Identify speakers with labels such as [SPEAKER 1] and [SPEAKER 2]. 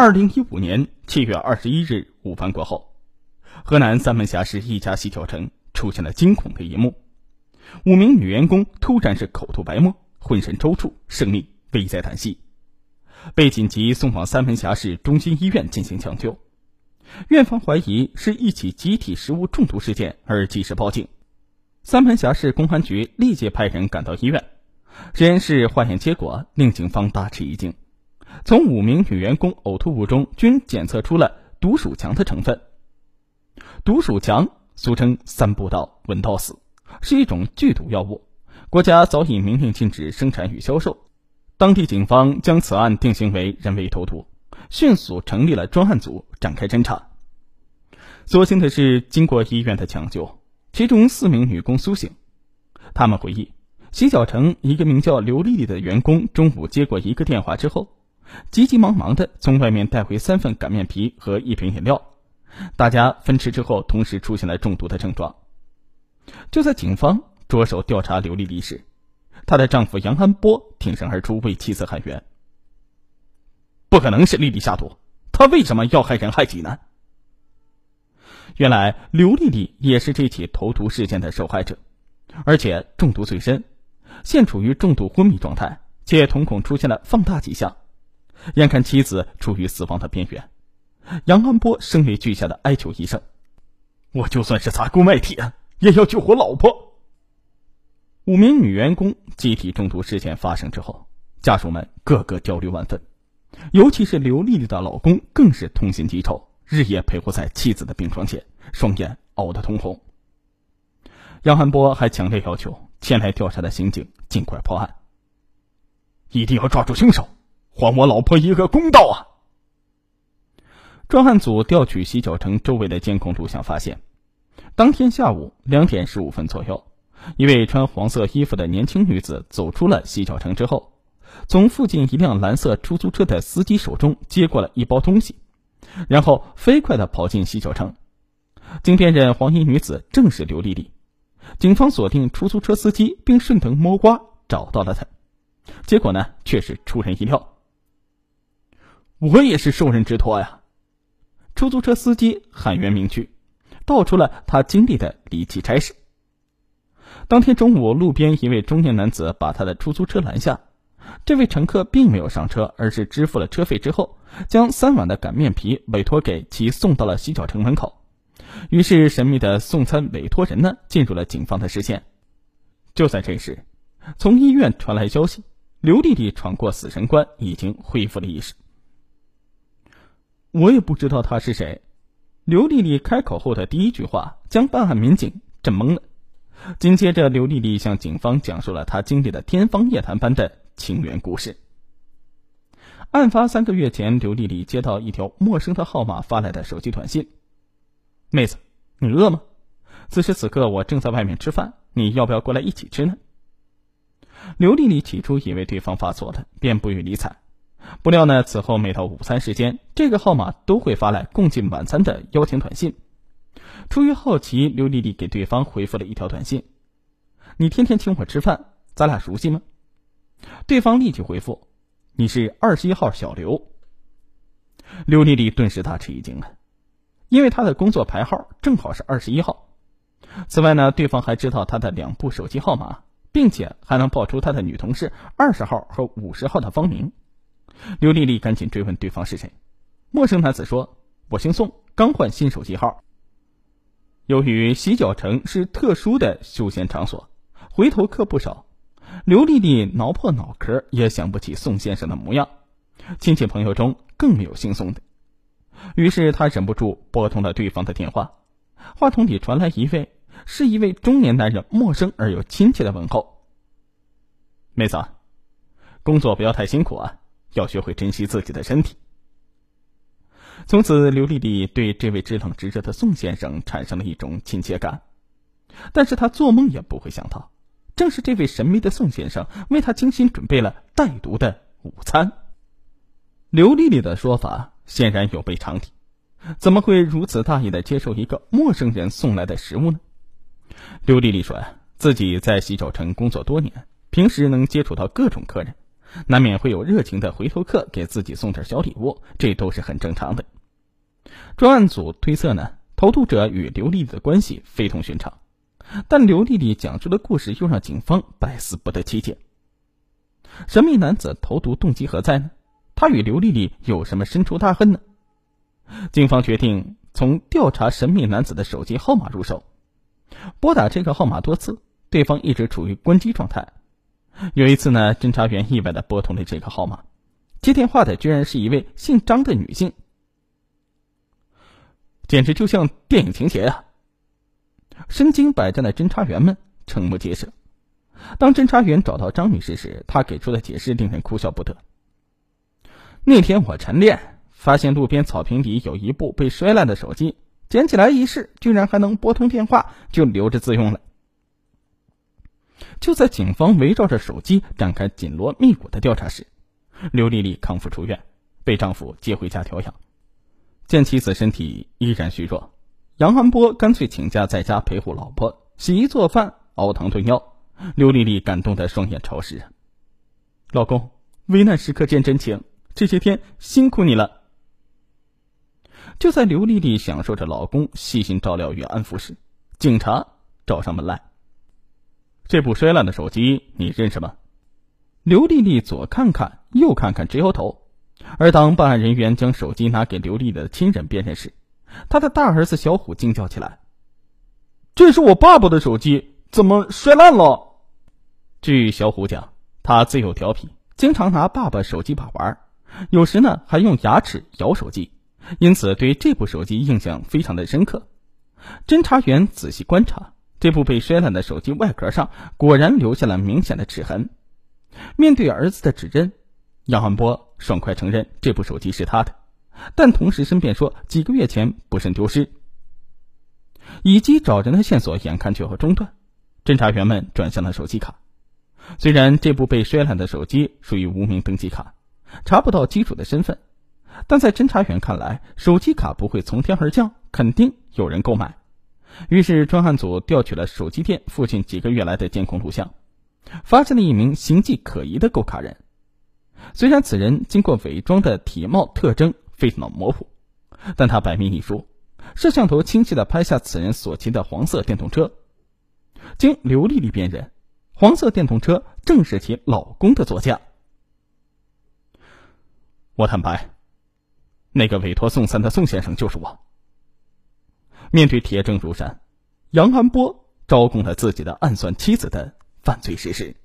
[SPEAKER 1] 二零一五年七月二十一日午饭过后，河南三门峡市一家洗脚城出现了惊恐的一幕：五名女员工突然是口吐白沫，浑身抽搐，生命危在旦夕，被紧急送往三门峡市中心医院进行抢救。院方怀疑是一起集体食物中毒事件而及时报警，三门峡市公安局立即派人赶到医院，实验室化验结果令警方大吃一惊。从五名女员工呕吐物中均检测出了毒鼠强的成分。毒鼠强俗称三步道闻道死，是一种剧毒药物，国家早已明令禁止生产与销售。当地警方将此案定性为人为投毒，迅速成立了专案组展开侦查。所幸的是，经过医院的抢救，其中四名女工苏醒。他们回忆，洗脚城一个名叫刘丽丽的员工中午接过一个电话之后。急急忙忙的从外面带回三份擀面皮和一瓶饮料，大家分吃之后，同时出现了中毒的症状。就在警方着手调查刘丽丽时，她的丈夫杨安波挺身而出为妻子喊冤：“不可能是丽丽下毒，她为什么要害人害己呢？”原来刘丽丽也是这起投毒事件的受害者，而且中毒最深，现处于重度昏迷状态，且瞳孔出现了放大迹象。眼看妻子处于死亡的边缘，杨安波声泪俱下的哀求医生：“我就算是砸锅卖铁，也要救活老婆。”五名女员工集体中毒事件发生之后，家属们个个焦虑万分，尤其是刘丽丽的老公更是痛心疾首，日夜陪护在妻子的病床前，双眼熬得通红。杨安波还强烈要求前来调查的刑警尽快破案，一定要抓住凶手。还我老婆一个公道啊！专案组调取洗脚城周围的监控录像，发现，当天下午两点十五分左右，一位穿黄色衣服的年轻女子走出了洗脚城之后，从附近一辆蓝色出租车的司机手中接过了一包东西，然后飞快的跑进洗脚城。经辨认，黄衣女子正是刘丽丽。警方锁定出租车司机，并顺藤摸瓜找到了他，结果呢，却是出人意料。我也是受人之托呀！出租车司机喊冤明屈，道出了他经历的离奇差事。当天中午，路边一位中年男子把他的出租车拦下，这位乘客并没有上车，而是支付了车费之后，将三碗的擀面皮委托给其送到了洗脚城门口。于是，神秘的送餐委托人呢，进入了警方的视线。就在这时，从医院传来消息，刘丽丽闯过死神关，已经恢复了意识。我也不知道他是谁。刘丽丽开口后的第一句话将办案民警震懵了。紧接着，刘丽丽向警方讲述了她经历的天方夜谭般的情缘故事。案发三个月前，刘丽丽接到一条陌生的号码发来的手机短信：“妹子，你饿吗？此时此刻我正在外面吃饭，你要不要过来一起吃呢？”刘丽丽起初以为对方发错了，便不予理睬。不料呢，此后每到午餐时间，这个号码都会发来共进晚餐的邀请短信。出于好奇，刘丽丽给对方回复了一条短信：“你天天请我吃饭，咱俩熟悉吗？”对方立即回复：“你是二十一号小刘。”刘丽丽顿时大吃一惊啊，因为她的工作牌号正好是二十一号。此外呢，对方还知道她的两部手机号码，并且还能报出她的女同事二十号和五十号的芳名。刘丽丽赶紧追问对方是谁。陌生男子说：“我姓宋，刚换新手机号。”由于洗脚城是特殊的休闲场所，回头客不少。刘丽丽挠破脑壳也想不起宋先生的模样，亲戚朋友中更没有姓宋的。于是她忍不住拨通了对方的电话，话筒里传来一位是一位中年男人陌生而又亲切的问候：“妹子，工作不要太辛苦啊。”要学会珍惜自己的身体。从此，刘丽丽对这位知冷知热的宋先生产生了一种亲切感。但是她做梦也不会想到，正是这位神秘的宋先生为她精心准备了带毒的午餐。刘丽丽的说法显然有悖常理，怎么会如此大意的接受一个陌生人送来的食物呢？刘丽丽说：“呀，自己在洗脚城工作多年，平时能接触到各种客人。”难免会有热情的回头客给自己送点小礼物，这都是很正常的。专案组推测呢，投毒者与刘丽丽的关系非同寻常，但刘丽丽讲述的故事又让警方百思不得其解。神秘男子投毒动机何在呢？他与刘丽丽有什么深仇大恨呢？警方决定从调查神秘男子的手机号码入手，拨打这个号码多次，对方一直处于关机状态。有一次呢，侦查员意外的拨通了这个号码，接电话的居然是一位姓张的女性，简直就像电影情节啊！身经百战的侦查员们瞠目结舌。当侦查员找到张女士时，她给出的解释令人哭笑不得。那天我晨练，发现路边草坪里有一部被摔烂的手机，捡起来一试，居然还能拨通电话，就留着自用了。就在警方围绕着手机展开紧锣密鼓的调查时，刘丽丽康复出院，被丈夫接回家调养。见妻子身体依然虚弱，杨汉波干脆请假在家陪护老婆，洗衣做饭，熬汤炖药。刘丽丽感动的双眼潮湿。老公，危难时刻见真情，这些天辛苦你了。就在刘丽丽享受着老公细心照料与安抚时，警察找上门来。这部摔烂的手机你认识吗？刘丽丽左看看右看看，直摇头。而当办案人员将手机拿给刘丽的亲人辨认时，她的大儿子小虎惊叫起来：“这是我爸爸的手机，怎么摔烂了？”据小虎讲，他自幼调皮，经常拿爸爸手机把玩，有时呢还用牙齿咬手机，因此对这部手机印象非常的深刻。侦查员仔细观察。这部被摔烂的手机外壳上果然留下了明显的齿痕。面对儿子的指认，杨汉波爽快承认这部手机是他的，但同时申辩说几个月前不慎丢失。以及找人的线索眼看就要中断，侦查员们转向了手机卡。虽然这部被摔烂的手机属于无名登记卡，查不到机主的身份，但在侦查员看来，手机卡不会从天而降，肯定有人购买。于是，专案组调取了手机店附近几个月来的监控录像，发现了一名形迹可疑的购卡人。虽然此人经过伪装的体貌特征非常的模糊，但他百密一疏，摄像头清晰的拍下此人所骑的黄色电动车。经刘丽丽辨认，黄色电动车正是其老公的座驾。我坦白，那个委托送餐的宋先生就是我。面对铁证如山，杨安波招供了自己的暗算妻子的犯罪事实。